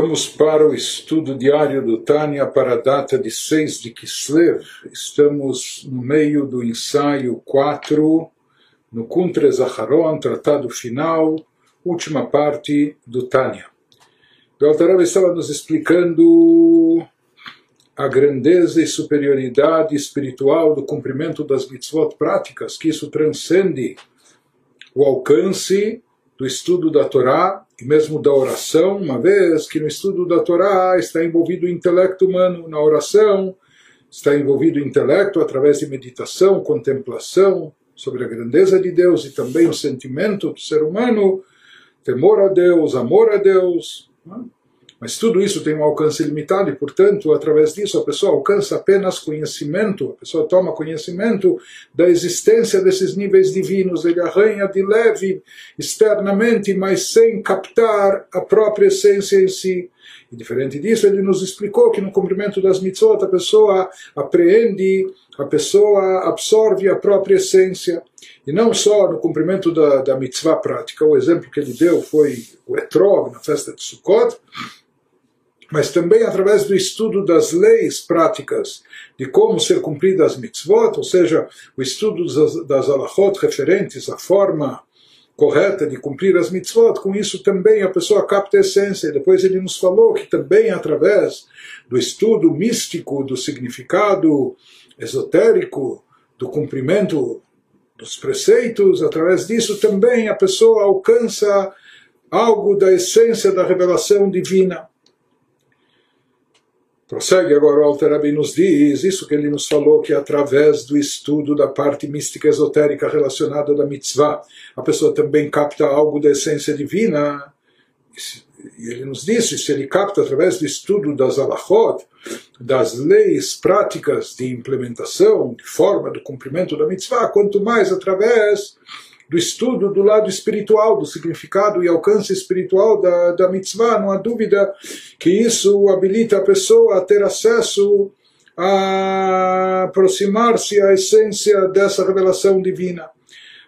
Vamos para o estudo diário do Tânia para a data de 6 de Kislev. Estamos no meio do ensaio 4, no Kuntre Zaharon, tratado final, última parte do Tânia. O Altarab estava nos explicando a grandeza e superioridade espiritual do cumprimento das mitzvot práticas, que isso transcende o alcance do estudo da Torá e mesmo da oração, uma vez que no estudo da Torá está envolvido o intelecto humano, na oração está envolvido o intelecto através de meditação, contemplação sobre a grandeza de Deus e também o sentimento do ser humano, temor a Deus, amor a Deus. Não? Mas tudo isso tem um alcance limitado e, portanto, através disso a pessoa alcança apenas conhecimento, a pessoa toma conhecimento da existência desses níveis divinos, ele arranha de leve externamente, mas sem captar a própria essência em si. E diferente disso, ele nos explicou que no cumprimento das mitzvot a pessoa apreende, a pessoa absorve a própria essência. E não só no cumprimento da, da mitzvah prática. O exemplo que ele deu foi o etrog, na festa de Sukkot, mas também através do estudo das leis práticas de como ser cumpridas as mitzvot, ou seja, o estudo das, das alachot referentes à forma correta de cumprir as mitzvot, com isso também a pessoa capta a essência. E depois ele nos falou que também através do estudo místico, do significado esotérico, do cumprimento dos preceitos, através disso também a pessoa alcança algo da essência da revelação divina. Prossegue agora o Alter e nos diz isso que ele nos falou, que através do estudo da parte mística esotérica relacionada da mitzvah, a pessoa também capta algo da essência divina. E ele nos disse, se ele capta através do estudo das alachot, das leis práticas de implementação, de forma do cumprimento da mitzvah, quanto mais através do estudo do lado espiritual, do significado e alcance espiritual da, da mitzvah, não há dúvida que isso habilita a pessoa a ter acesso a aproximar-se à essência dessa revelação divina.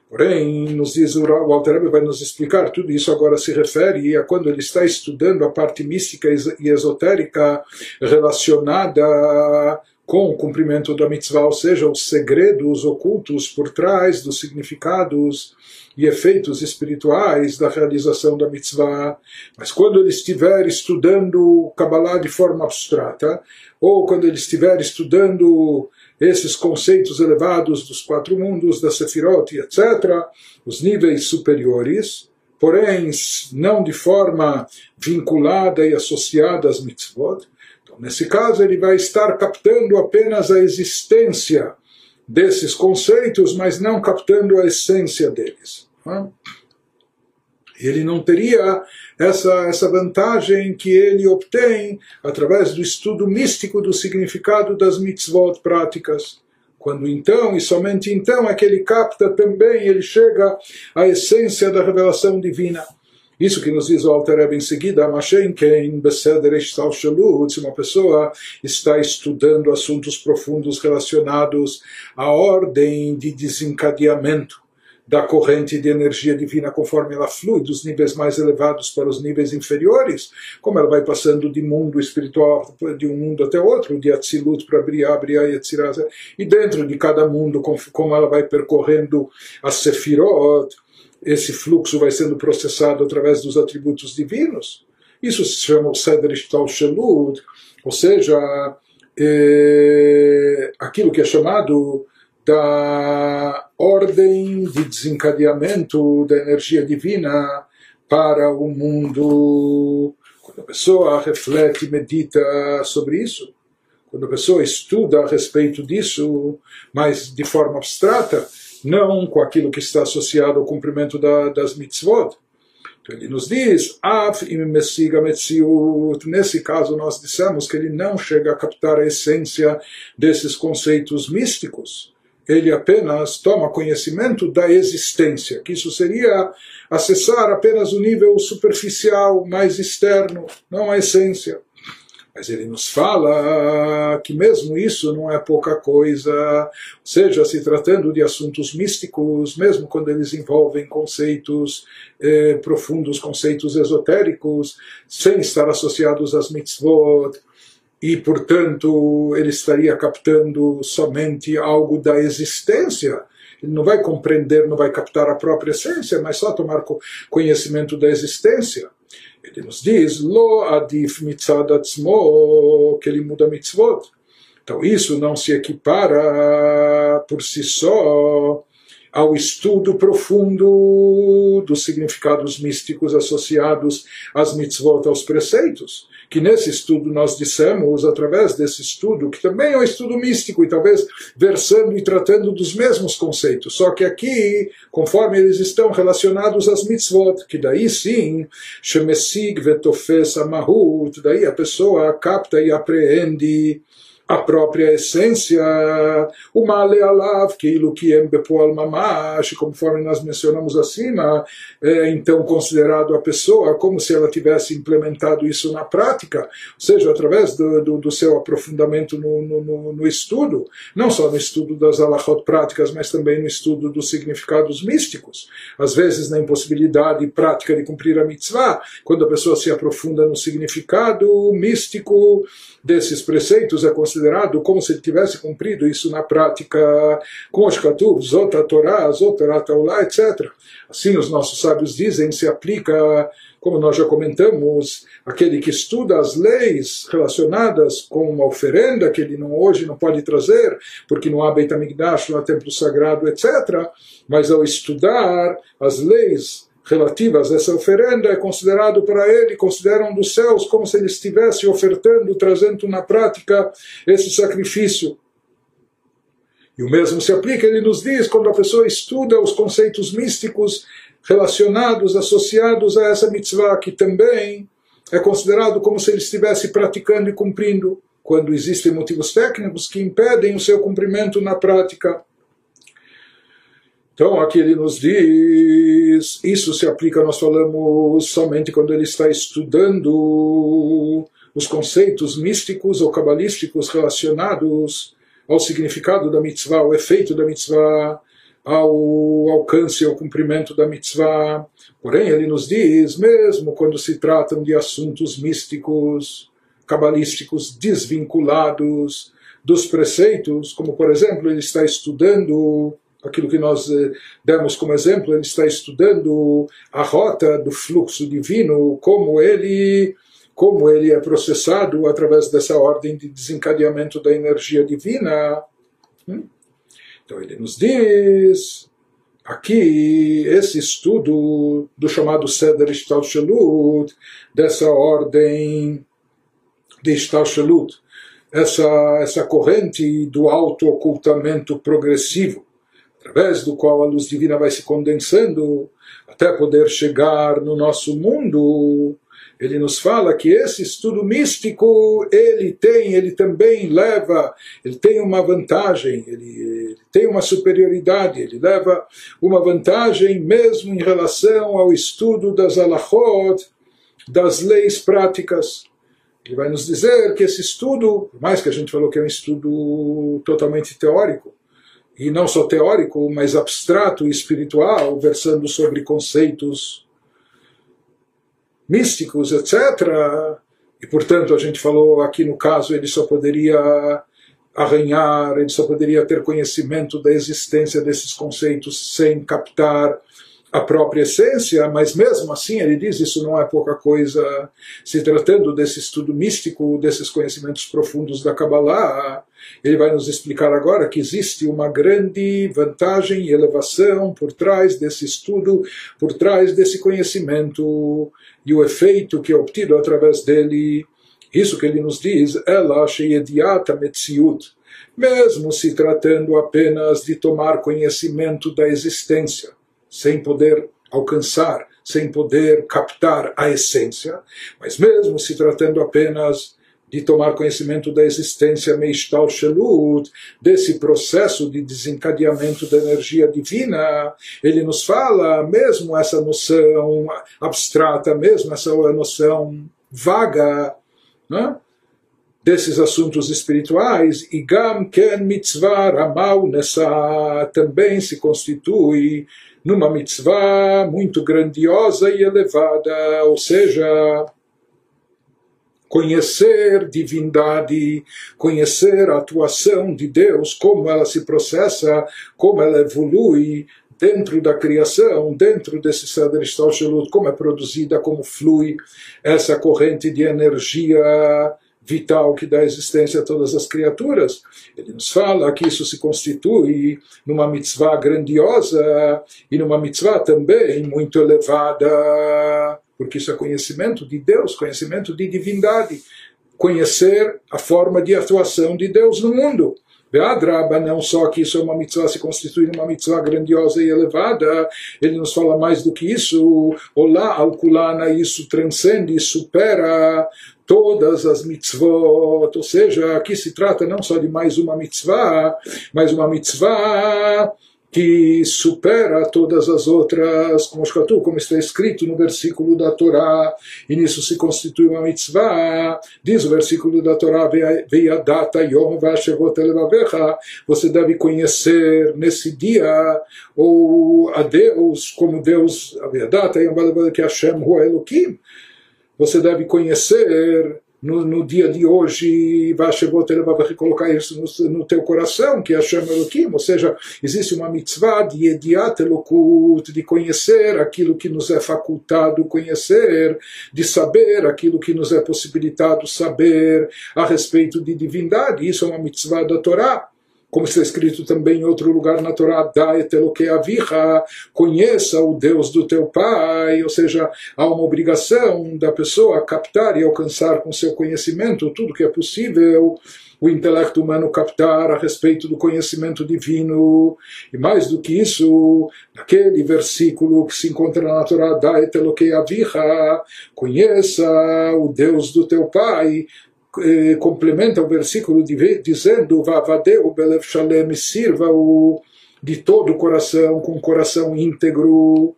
Porém, nos diz o Walter Rebbe vai nos explicar tudo isso agora se refere a quando ele está estudando a parte mística e esotérica relacionada com o cumprimento da mitzvah, ou seja, os segredos ocultos por trás dos significados e efeitos espirituais da realização da mitzvah. Mas quando ele estiver estudando Kabbalah de forma abstrata, ou quando ele estiver estudando esses conceitos elevados dos quatro mundos, da Sefirot etc., os níveis superiores, porém não de forma vinculada e associada às mitzvot, Nesse caso, ele vai estar captando apenas a existência desses conceitos, mas não captando a essência deles. Ele não teria essa, essa vantagem que ele obtém através do estudo místico do significado das mitzvot práticas. Quando então, e somente então, é que ele capta também, ele chega à essência da revelação divina. Isso que nos diz o Alter Rebbe em seguida, Mashenken Beseder Eshtal Shalut, se uma pessoa está estudando assuntos profundos relacionados à ordem de desencadeamento da corrente de energia divina conforme ela flui dos níveis mais elevados para os níveis inferiores, como ela vai passando de mundo espiritual de um mundo até outro, de Atzilut para Briah, Briah e Etzirah, e dentro de cada mundo, como ela vai percorrendo as Sefirot, esse fluxo vai sendo processado através dos atributos divinos. Isso se chama o Seder Ishtal ou seja, é, aquilo que é chamado da ordem de desencadeamento da energia divina para o mundo. Quando a pessoa reflete e medita sobre isso, quando a pessoa estuda a respeito disso, mas de forma abstrata, não com aquilo que está associado ao cumprimento da, das mitzvot. Então ele nos diz. Nesse caso nós dissemos que ele não chega a captar a essência desses conceitos místicos. Ele apenas toma conhecimento da existência, que isso seria acessar apenas o nível superficial, mais externo, não a essência. Mas ele nos fala que mesmo isso não é pouca coisa, seja se tratando de assuntos místicos, mesmo quando eles envolvem conceitos eh, profundos, conceitos esotéricos, sem estar associados às mitzvot, e, portanto, ele estaria captando somente algo da existência. Ele não vai compreender, não vai captar a própria essência, mas só tomar conhecimento da existência. Ele nos diz, lo adif mitzad atzmo, que ele muda mitzvot. Então isso não se equipara por si só ao estudo profundo dos significados místicos associados às mitzvot, aos preceitos que nesse estudo nós dissemos, através desse estudo, que também é um estudo místico e talvez versando e tratando dos mesmos conceitos, só que aqui, conforme eles estão relacionados às mitzvot, que daí sim, shemesig vetofes amahut, daí a pessoa capta e apreende a própria essência, o male alav, que é bepoal mamash, conforme nós mencionamos acima, é então considerado a pessoa como se ela tivesse implementado isso na prática, ou seja, através do, do, do seu aprofundamento no, no, no, estudo, não só no estudo das alachot práticas, mas também no estudo dos significados místicos. Às vezes, na impossibilidade prática de cumprir a mitzvah, quando a pessoa se aprofunda no significado místico, desses preceitos é considerado como se ele tivesse cumprido isso na prática com os Katuv, Zota Torá, Zota Taulá, etc. Assim os nossos sábios dizem, se aplica, como nós já comentamos, aquele que estuda as leis relacionadas com uma oferenda que ele não, hoje não pode trazer, porque não há Beit HaMikdash, não há templo sagrado, etc. Mas ao estudar as leis relativas a essa oferenda é considerado para ele, consideram dos céus como se ele estivesse ofertando, trazendo na prática esse sacrifício. E o mesmo se aplica, ele nos diz, quando a pessoa estuda os conceitos místicos relacionados, associados a essa mitzvah, que também é considerado como se ele estivesse praticando e cumprindo, quando existem motivos técnicos que impedem o seu cumprimento na prática. Então, aqui ele nos diz, isso se aplica, nós falamos somente quando ele está estudando os conceitos místicos ou cabalísticos relacionados ao significado da mitzvah, ao efeito da mitzvah, ao alcance, ao cumprimento da mitzvah. Porém, ele nos diz, mesmo quando se tratam de assuntos místicos, cabalísticos, desvinculados dos preceitos, como por exemplo, ele está estudando aquilo que nós eh, demos como exemplo, ele está estudando a rota do fluxo divino, como ele como ele é processado através dessa ordem de desencadeamento da energia divina. Hum? Então ele nos diz aqui esse estudo do chamado Seder Ishtalshelut, dessa ordem de Ishtalshelut, essa, essa corrente do auto-ocultamento progressivo, através do qual a luz divina vai se condensando até poder chegar no nosso mundo. Ele nos fala que esse estudo místico ele tem, ele também leva, ele tem uma vantagem, ele, ele tem uma superioridade, ele leva uma vantagem mesmo em relação ao estudo das alachot, das leis práticas. Ele vai nos dizer que esse estudo, por mais que a gente falou que é um estudo totalmente teórico, e não só teórico, mas abstrato e espiritual, versando sobre conceitos místicos, etc. E, portanto, a gente falou aqui no caso, ele só poderia arranhar, ele só poderia ter conhecimento da existência desses conceitos sem captar a própria essência, mas mesmo assim ele diz isso não é pouca coisa, se tratando desse estudo místico, desses conhecimentos profundos da Kabbalah, ele vai nos explicar agora que existe uma grande vantagem e elevação por trás desse estudo, por trás desse conhecimento e o efeito que é obtido através dele. Isso que ele nos diz, ela sheyediata metziut, mesmo se tratando apenas de tomar conhecimento da existência sem poder alcançar, sem poder captar a essência, mas mesmo se tratando apenas de tomar conhecimento da existência Meishtal Shelut, desse processo de desencadeamento da energia divina, ele nos fala, mesmo essa noção abstrata, mesmo essa noção vaga, né? desses assuntos espirituais, e Gam Ken Mitzvah Ramal Nessa também se constitui numa mitzvah muito grandiosa e elevada, ou seja, conhecer divindade, conhecer a atuação de Deus, como ela se processa, como ela evolui dentro da criação, dentro desse Seder Stalshelut, como é produzida, como flui essa corrente de energia vital que dá existência a todas as criaturas. Ele nos fala que isso se constitui numa mitzvah grandiosa e numa mitzvah também muito elevada, porque isso é conhecimento de Deus, conhecimento de divindade, conhecer a forma de atuação de Deus no mundo. Beadraba, não só que isso é uma mitzvah, se constitui numa mitzvah grandiosa e elevada, ele nos fala mais do que isso. Olá, Alkulana, isso transcende e supera todas as mitzvot, ou seja, aqui se trata não só de mais uma mitzvah, mas uma mitzvah que supera todas as outras, como Shkatu, como está escrito no versículo da Torá, e nisso se constitui uma mitzvah, diz o versículo da Torá, veia data yom você deve conhecer nesse dia ou a Deus, como Deus, a data yom que Hashem hu Elohim, você deve conhecer no, no dia de hoje, vai colocar isso no, no teu coração, que é Hashem Elohim, ou seja, existe uma mitzvah de Ediat Elokut, de conhecer aquilo que nos é facultado conhecer, de saber aquilo que nos é possibilitado saber a respeito de divindade, isso é uma mitzvah da Torá como está escrito também em outro lugar na Torá, aviha, conheça o Deus do teu pai, ou seja, há uma obrigação da pessoa captar e alcançar com seu conhecimento tudo que é possível o intelecto humano captar a respeito do conhecimento divino. E mais do que isso, naquele versículo que se encontra na Torá, aviha, conheça o Deus do teu pai, eh, complementa o versículo dizendo Vavadeu Belev Shalem, sirva-o de todo o coração, com coração íntegro.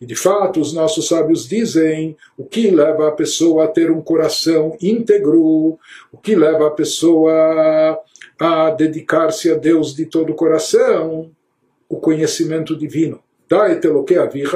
E de fato, os nossos sábios dizem o que leva a pessoa a ter um coração íntegro, o que leva a pessoa a dedicar-se a Deus de todo o coração, o conhecimento divino.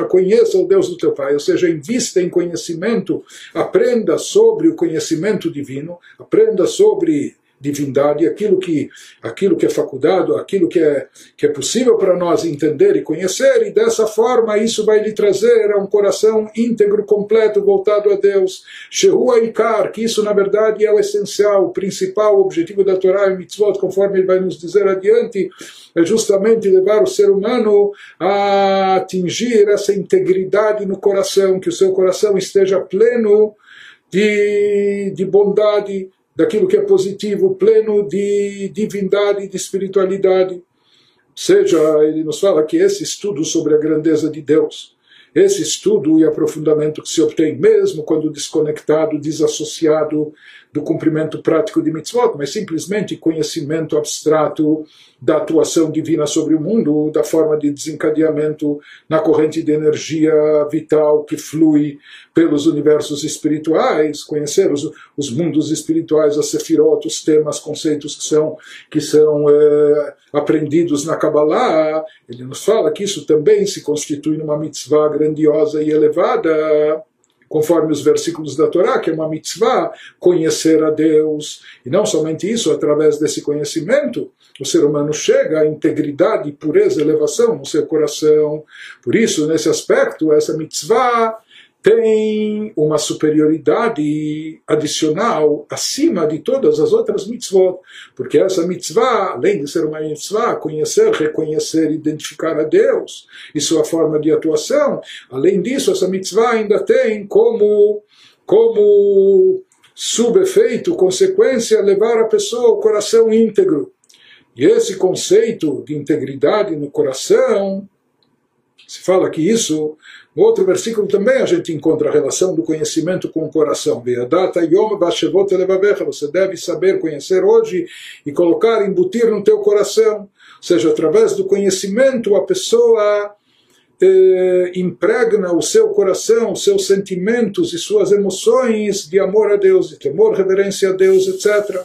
Conheça o Deus do teu pai, ou seja, invista em conhecimento, aprenda sobre o conhecimento divino, aprenda sobre divindade, aquilo que, aquilo que é faculdade, aquilo que é, que é possível para nós entender e conhecer, e dessa forma isso vai lhe trazer a um coração íntegro, completo, voltado a Deus. Shehua Ikar, que isso na verdade é o essencial, o principal objetivo da Torá e Mitzvot, conforme ele vai nos dizer adiante, é justamente levar o ser humano a atingir essa integridade no coração, que o seu coração esteja pleno de, de bondade, daquilo que é positivo, pleno de divindade de espiritualidade. Seja, ele nos fala que esse estudo sobre a grandeza de Deus, esse estudo e aprofundamento que se obtém mesmo quando desconectado, desassociado do cumprimento prático de mitzvot, mas simplesmente conhecimento abstrato da atuação divina sobre o mundo, da forma de desencadeamento na corrente de energia vital que flui pelos universos espirituais, conhecer os, os mundos espirituais, as sefirot, os temas, conceitos que são, que são é, aprendidos na Kabbalah. Ele nos fala que isso também se constitui numa mitzvah grandiosa e elevada conforme os versículos da Torá, que é uma mitzvah, conhecer a Deus. E não somente isso, através desse conhecimento, o ser humano chega à integridade, pureza, elevação no seu coração. Por isso, nesse aspecto, essa mitzvah tem uma superioridade adicional acima de todas as outras mitzvot, porque essa mitzvah, além de ser uma mitzvah, conhecer, reconhecer, identificar a Deus e sua forma de atuação, além disso, essa mitzvah ainda tem como, como subefeito, consequência, levar a pessoa ao coração íntegro. E esse conceito de integridade no coração, se fala que isso no outro versículo também a gente encontra a relação do conhecimento com o coração. Você deve saber conhecer hoje e colocar, embutir no teu coração. Ou seja, através do conhecimento a pessoa eh, impregna o seu coração, os seus sentimentos e suas emoções de amor a Deus, de temor, reverência a Deus, etc.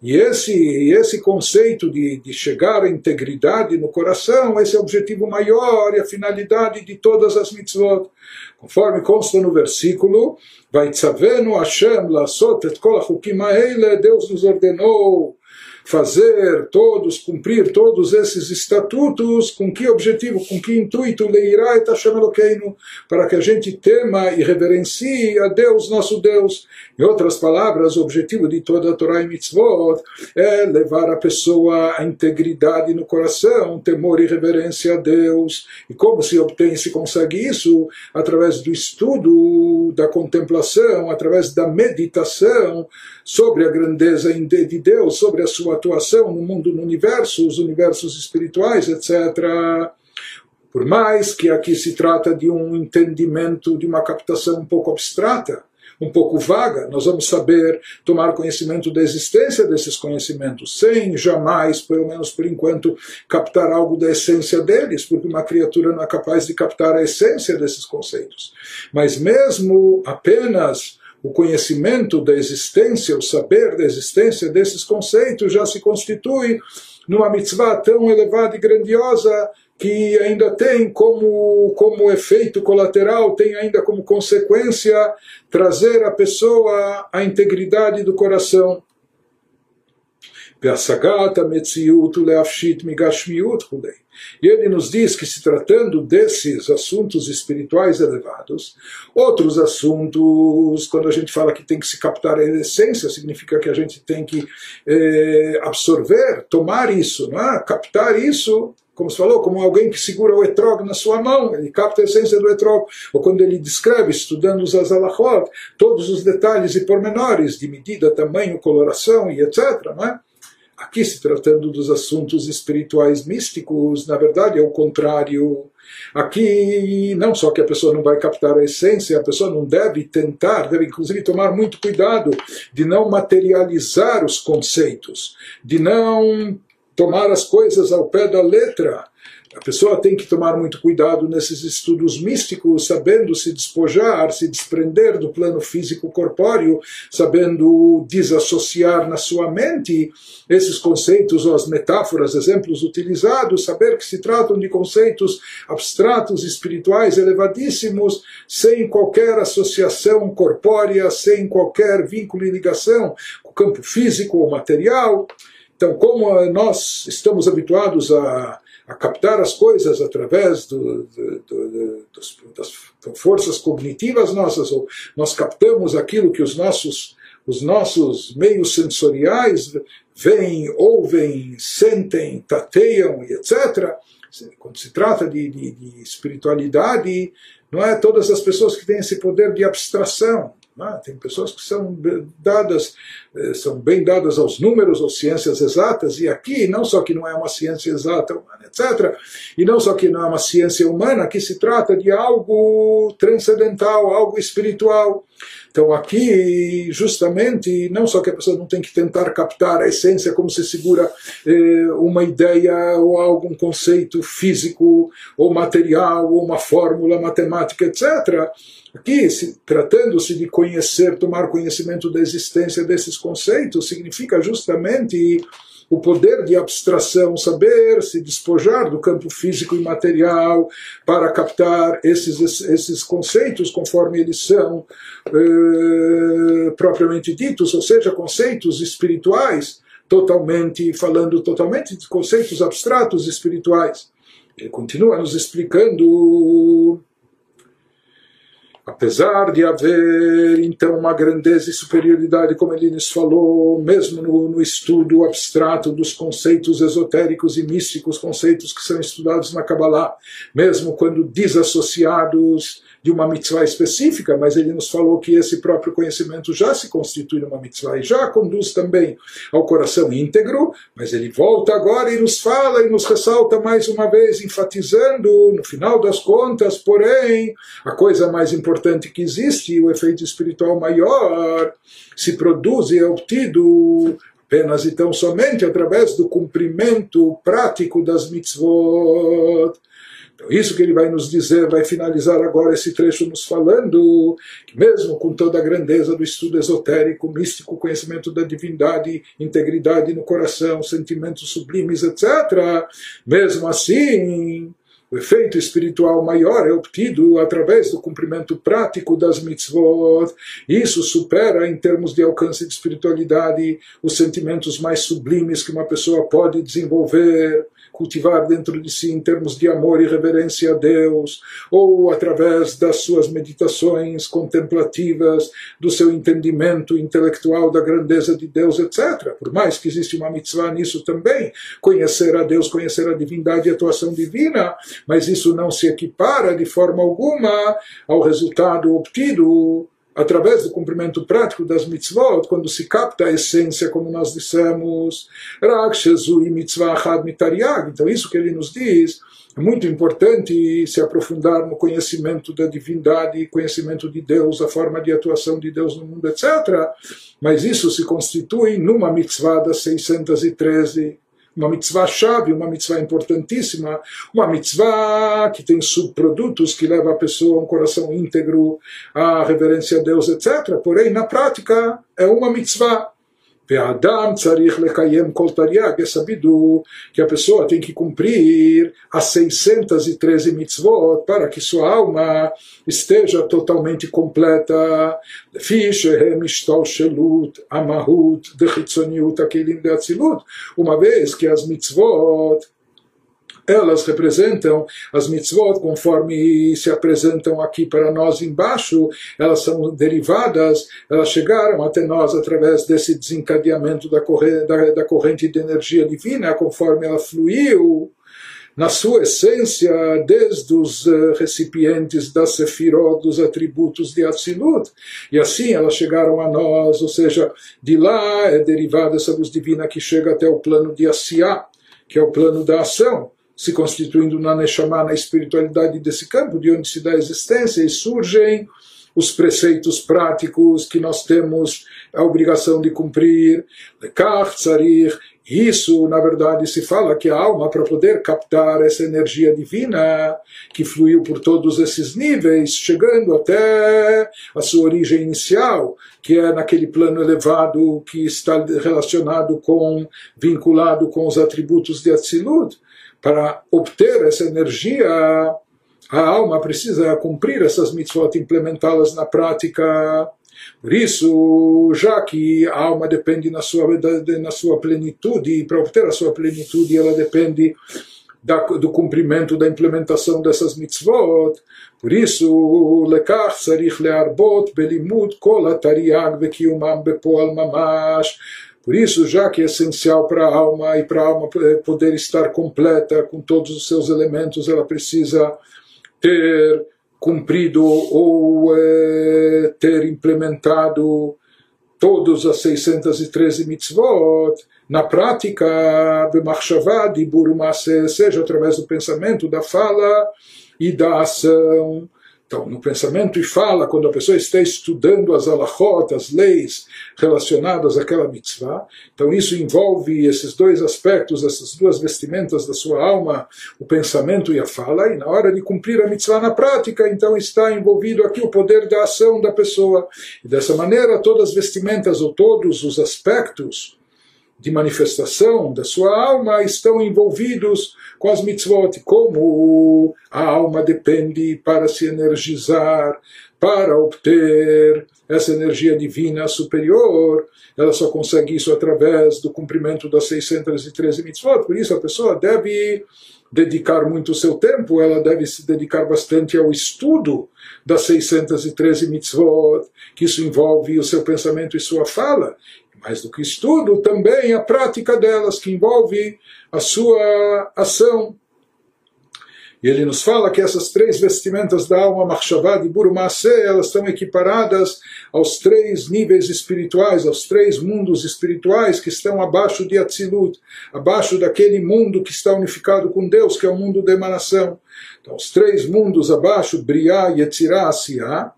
E esse, esse conceito de, de chegar à integridade no coração, esse é o objetivo maior e a finalidade de todas as mitzvot. Conforme consta no versículo, vai tzavenu Hashem Deus nos ordenou fazer todos, cumprir todos esses estatutos, com que objetivo, com que intuito, leirá et Hashem para que a gente tema e reverencie a Deus, nosso Deus. Em outras palavras, o objetivo de toda a Torá e Mitzvot é levar a pessoa à integridade no coração, temor e reverência a Deus. E como se obtém, se consegue isso? Através do estudo, da contemplação, através da meditação, sobre a grandeza de Deus, sobre a sua atuação no mundo, no universo, os universos espirituais, etc. Por mais que aqui se trata de um entendimento, de uma captação um pouco abstrata, um pouco vaga, nós vamos saber tomar conhecimento da existência desses conhecimentos, sem jamais, pelo menos por enquanto, captar algo da essência deles, porque uma criatura não é capaz de captar a essência desses conceitos. Mas mesmo apenas o conhecimento da existência, o saber da existência desses conceitos já se constitui numa mitzvah tão elevada e grandiosa que ainda tem como, como efeito colateral, tem ainda como consequência trazer a pessoa à integridade do coração. E ele nos diz que se tratando desses assuntos espirituais elevados, outros assuntos, quando a gente fala que tem que se captar a essência, significa que a gente tem que eh, absorver, tomar isso, não é? captar isso como se falou, como alguém que segura o etrog na sua mão, ele capta a essência do etrog. Ou quando ele descreve, estudando os azalachot, todos os detalhes e pormenores de medida, tamanho, coloração e etc. Não é? Aqui, se tratando dos assuntos espirituais místicos, na verdade é o contrário. Aqui, não só que a pessoa não vai captar a essência, a pessoa não deve tentar, deve inclusive tomar muito cuidado de não materializar os conceitos, de não tomar as coisas ao pé da letra a pessoa tem que tomar muito cuidado nesses estudos místicos, sabendo se despojar, se desprender do plano físico corpóreo, sabendo desassociar na sua mente esses conceitos ou as metáforas, exemplos utilizados, saber que se tratam de conceitos abstratos, espirituais, elevadíssimos, sem qualquer associação corpórea, sem qualquer vínculo e ligação com o campo físico ou material. Então, como nós estamos habituados a a captar as coisas através do, do, do, das forças cognitivas nossas, ou nós captamos aquilo que os nossos, os nossos meios sensoriais veem, ouvem, sentem, tateiam e etc. Quando se trata de, de, de espiritualidade, não é todas as pessoas que têm esse poder de abstração. É? Tem pessoas que são dadas, eh, são bem dadas aos números, às ciências exatas, e aqui não só que não é uma ciência exata humana, etc., e não só que não é uma ciência humana, aqui se trata de algo transcendental, algo espiritual. Então aqui, justamente, não só que a pessoa não tem que tentar captar a essência como se segura eh, uma ideia ou algum conceito físico ou material ou uma fórmula matemática, etc., Aqui, tratando-se de conhecer, tomar conhecimento da existência desses conceitos, significa justamente o poder de abstração, saber se despojar do campo físico e material para captar esses, esses conceitos conforme eles são eh, propriamente ditos, ou seja, conceitos espirituais, totalmente falando totalmente de conceitos abstratos espirituais. Ele continua nos explicando Apesar de haver, então, uma grandeza e superioridade, como ele nos falou, mesmo no, no, estudo abstrato dos conceitos esotéricos e místicos, conceitos que são estudados na Kabbalah, mesmo quando desassociados de uma mitzvah específica, mas ele nos falou que esse próprio conhecimento já se constitui numa mitzvah e já conduz também ao coração íntegro, mas ele volta agora e nos fala e nos ressalta mais uma vez, enfatizando, no final das contas, porém, a coisa mais importante que existe, o efeito espiritual maior, se produz e é obtido apenas e tão somente através do cumprimento prático das mitzvot Então, isso que ele vai nos dizer, vai finalizar agora esse trecho nos falando que, mesmo com toda a grandeza do estudo esotérico, místico, conhecimento da divindade, integridade no coração, sentimentos sublimes, etc., mesmo assim, o efeito espiritual maior é obtido através do cumprimento prático das mitzvot. Isso supera, em termos de alcance de espiritualidade, os sentimentos mais sublimes que uma pessoa pode desenvolver cultivar dentro de si em termos de amor e reverência a Deus, ou através das suas meditações contemplativas, do seu entendimento intelectual da grandeza de Deus, etc. Por mais que existe uma mitzvah nisso também, conhecer a Deus, conhecer a divindade e a atuação divina, mas isso não se equipara de forma alguma ao resultado obtido através do cumprimento prático das mitzvot, quando se capta a essência, como nós dissemos, e mitzvah had mitariag. Então, isso que ele nos diz é muito importante se aprofundar no conhecimento da divindade, conhecimento de Deus, a forma de atuação de Deus no mundo, etc. Mas isso se constitui numa mitzvah das 613 uma mitzvah-chave, uma mitzvah importantíssima, uma mitzvah que tem subprodutos que leva a pessoa a um coração íntegro, a reverência a Deus, etc. Porém, na prática, é uma mitzvah. Ve'adam tzarich lekayem kol tariag. É sabido que a pessoa tem que cumprir as 613 mitzvot para que sua alma esteja totalmente completa. amahut Uma vez que as mitzvot elas representam as mitzvot conforme se apresentam aqui para nós embaixo, elas são derivadas, elas chegaram até nós através desse desencadeamento da corrente, da, da corrente de energia divina, conforme ela fluiu na sua essência, desde os uh, recipientes da Sefirot, dos atributos de Atzilut, e assim elas chegaram a nós, ou seja, de lá é derivada essa luz divina que chega até o plano de Asiá, que é o plano da ação se constituindo na Neshama, na espiritualidade desse campo, de onde se dá existência, e surgem os preceitos práticos que nós temos a obrigação de cumprir. Isso, na verdade, se fala que a alma, para poder captar essa energia divina que fluiu por todos esses níveis, chegando até a sua origem inicial, que é naquele plano elevado que está relacionado com, vinculado com os atributos de Atzilut, para obter essa energia, a alma precisa cumprir essas mitzvot, implementá-las na prática. Por isso, já que a alma depende na sua, na sua plenitude, para obter a sua plenitude, ela depende da, do cumprimento da implementação dessas mitzvot. Por isso, lekach sarich learbot belimud kol atariag vekiumam bepoal mamash. Por isso, já que é essencial para a alma e para a alma poder estar completa com todos os seus elementos, ela precisa ter cumprido ou é, ter implementado todas as 613 mitzvot, na prática, b'machshavá, dibur seja através do pensamento, da fala e da ação. Então, no pensamento e fala, quando a pessoa está estudando as alahot, as leis relacionadas àquela mitzvah, então isso envolve esses dois aspectos, essas duas vestimentas da sua alma, o pensamento e a fala, e na hora de cumprir a mitzvah na prática, então está envolvido aqui o poder da ação da pessoa. E dessa maneira, todas as vestimentas ou todos os aspectos de manifestação da sua alma estão envolvidos com as mitzvot, como a alma depende para se energizar, para obter essa energia divina superior, ela só consegue isso através do cumprimento das 613 mitzvot, por isso a pessoa deve dedicar muito o seu tempo, ela deve se dedicar bastante ao estudo das 613 mitzvot, que isso envolve o seu pensamento e sua fala, mais do que estudo, também a prática delas, que envolve a sua ação. E ele nos fala que essas três vestimentas da alma, Machshavá e Burumase, elas estão equiparadas aos três níveis espirituais, aos três mundos espirituais que estão abaixo de Atzilut, abaixo daquele mundo que está unificado com Deus, que é o mundo da emanação. Então, os três mundos abaixo, Briá, Yetzirah, Asiá,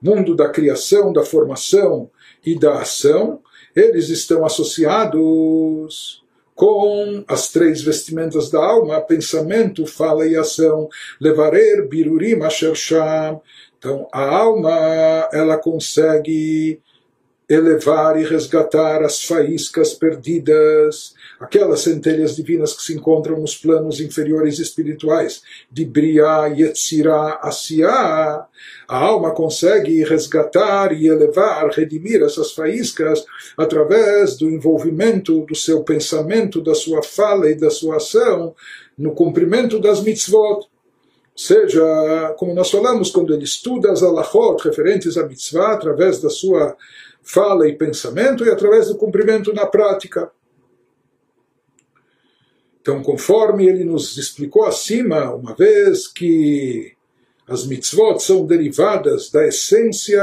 mundo da criação, da formação e da ação, eles estão associados com as três vestimentas da alma, pensamento, fala e ação, levarer birurim asher sham. Então, a alma, ela consegue elevar e resgatar as faíscas perdidas, aquelas centelhas divinas que se encontram nos planos inferiores espirituais, de Briá, Yetzirah, Asiá. A alma consegue resgatar e elevar, redimir essas faíscas através do envolvimento do seu pensamento, da sua fala e da sua ação no cumprimento das mitzvot. Seja, como nós falamos, quando ele estuda as alachot referentes à mitzvah, através da sua fala e pensamento e através do cumprimento na prática. Então, conforme ele nos explicou acima, uma vez que as mitzvot são derivadas da essência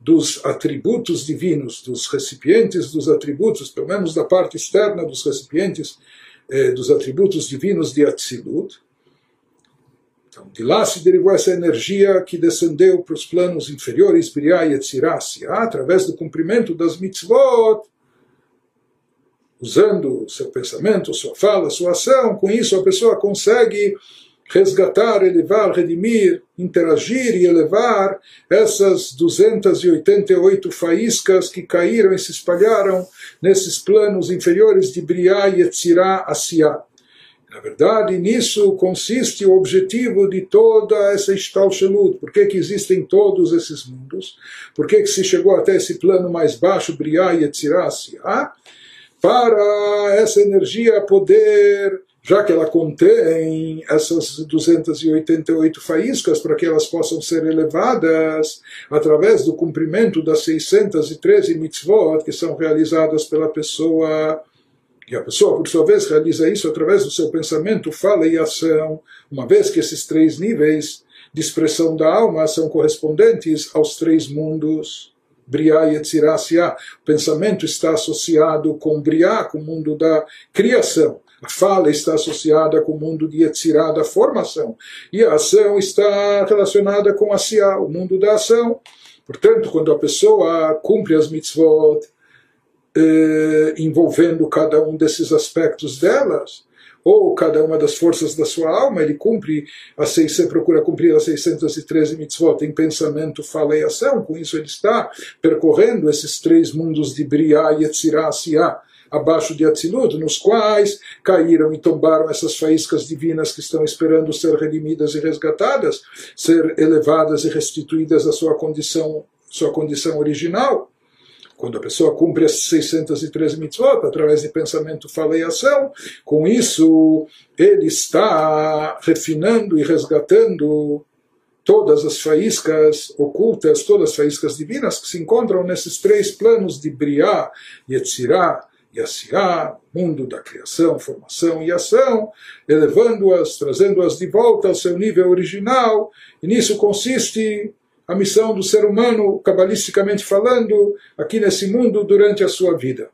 dos atributos divinos, dos recipientes dos atributos, pelo menos da parte externa dos recipientes eh, dos atributos divinos de Atzilut, então, de lá se derivou essa energia que descendeu para os planos inferiores, Briá e Etzirá, através do cumprimento das mitzvot, usando seu pensamento, sua fala, sua ação, com isso a pessoa consegue resgatar, elevar, redimir, interagir e elevar essas 288 faíscas que caíram e se espalharam nesses planos inferiores de Briá e Etzirá. Na verdade, nisso consiste o objetivo de toda essa Ishtalshelut. Por que, que existem todos esses mundos? Por que, que se chegou até esse plano mais baixo, Briá e Etzirasya? Para essa energia poder, já que ela contém essas 288 faíscas, para que elas possam ser elevadas através do cumprimento das 613 mitzvot que são realizadas pela pessoa e a pessoa, por sua vez, realiza isso através do seu pensamento, fala e ação, uma vez que esses três níveis de expressão da alma são correspondentes aos três mundos. Briá e Etzirasya. O pensamento está associado com Briá, com o mundo da criação. A fala está associada com o mundo de Yetzirah, da formação. E a ação está relacionada com Asiá, o mundo da ação. Portanto, quando a pessoa cumpre as mitzvot, eh, envolvendo cada um desses aspectos delas, ou cada uma das forças da sua alma, ele cumpre as seis, procura cumprir as 613 mitzvot em pensamento, fala e ação, com isso ele está percorrendo esses três mundos de Briá, Yetzirah, Asiá, abaixo de Atzilut, nos quais caíram e tombaram essas faíscas divinas que estão esperando ser redimidas e resgatadas, ser elevadas e restituídas à sua condição, sua condição original quando a pessoa cumpre as 613 mitzvot através de pensamento, fala e ação, com isso ele está refinando e resgatando todas as faíscas ocultas, todas as faíscas divinas que se encontram nesses três planos de Briá, Yetzirá e Asiá, mundo da criação, formação e ação, elevando-as, trazendo-as de volta ao seu nível original, e nisso consiste a missão do ser humano, cabalisticamente falando, aqui nesse mundo durante a sua vida.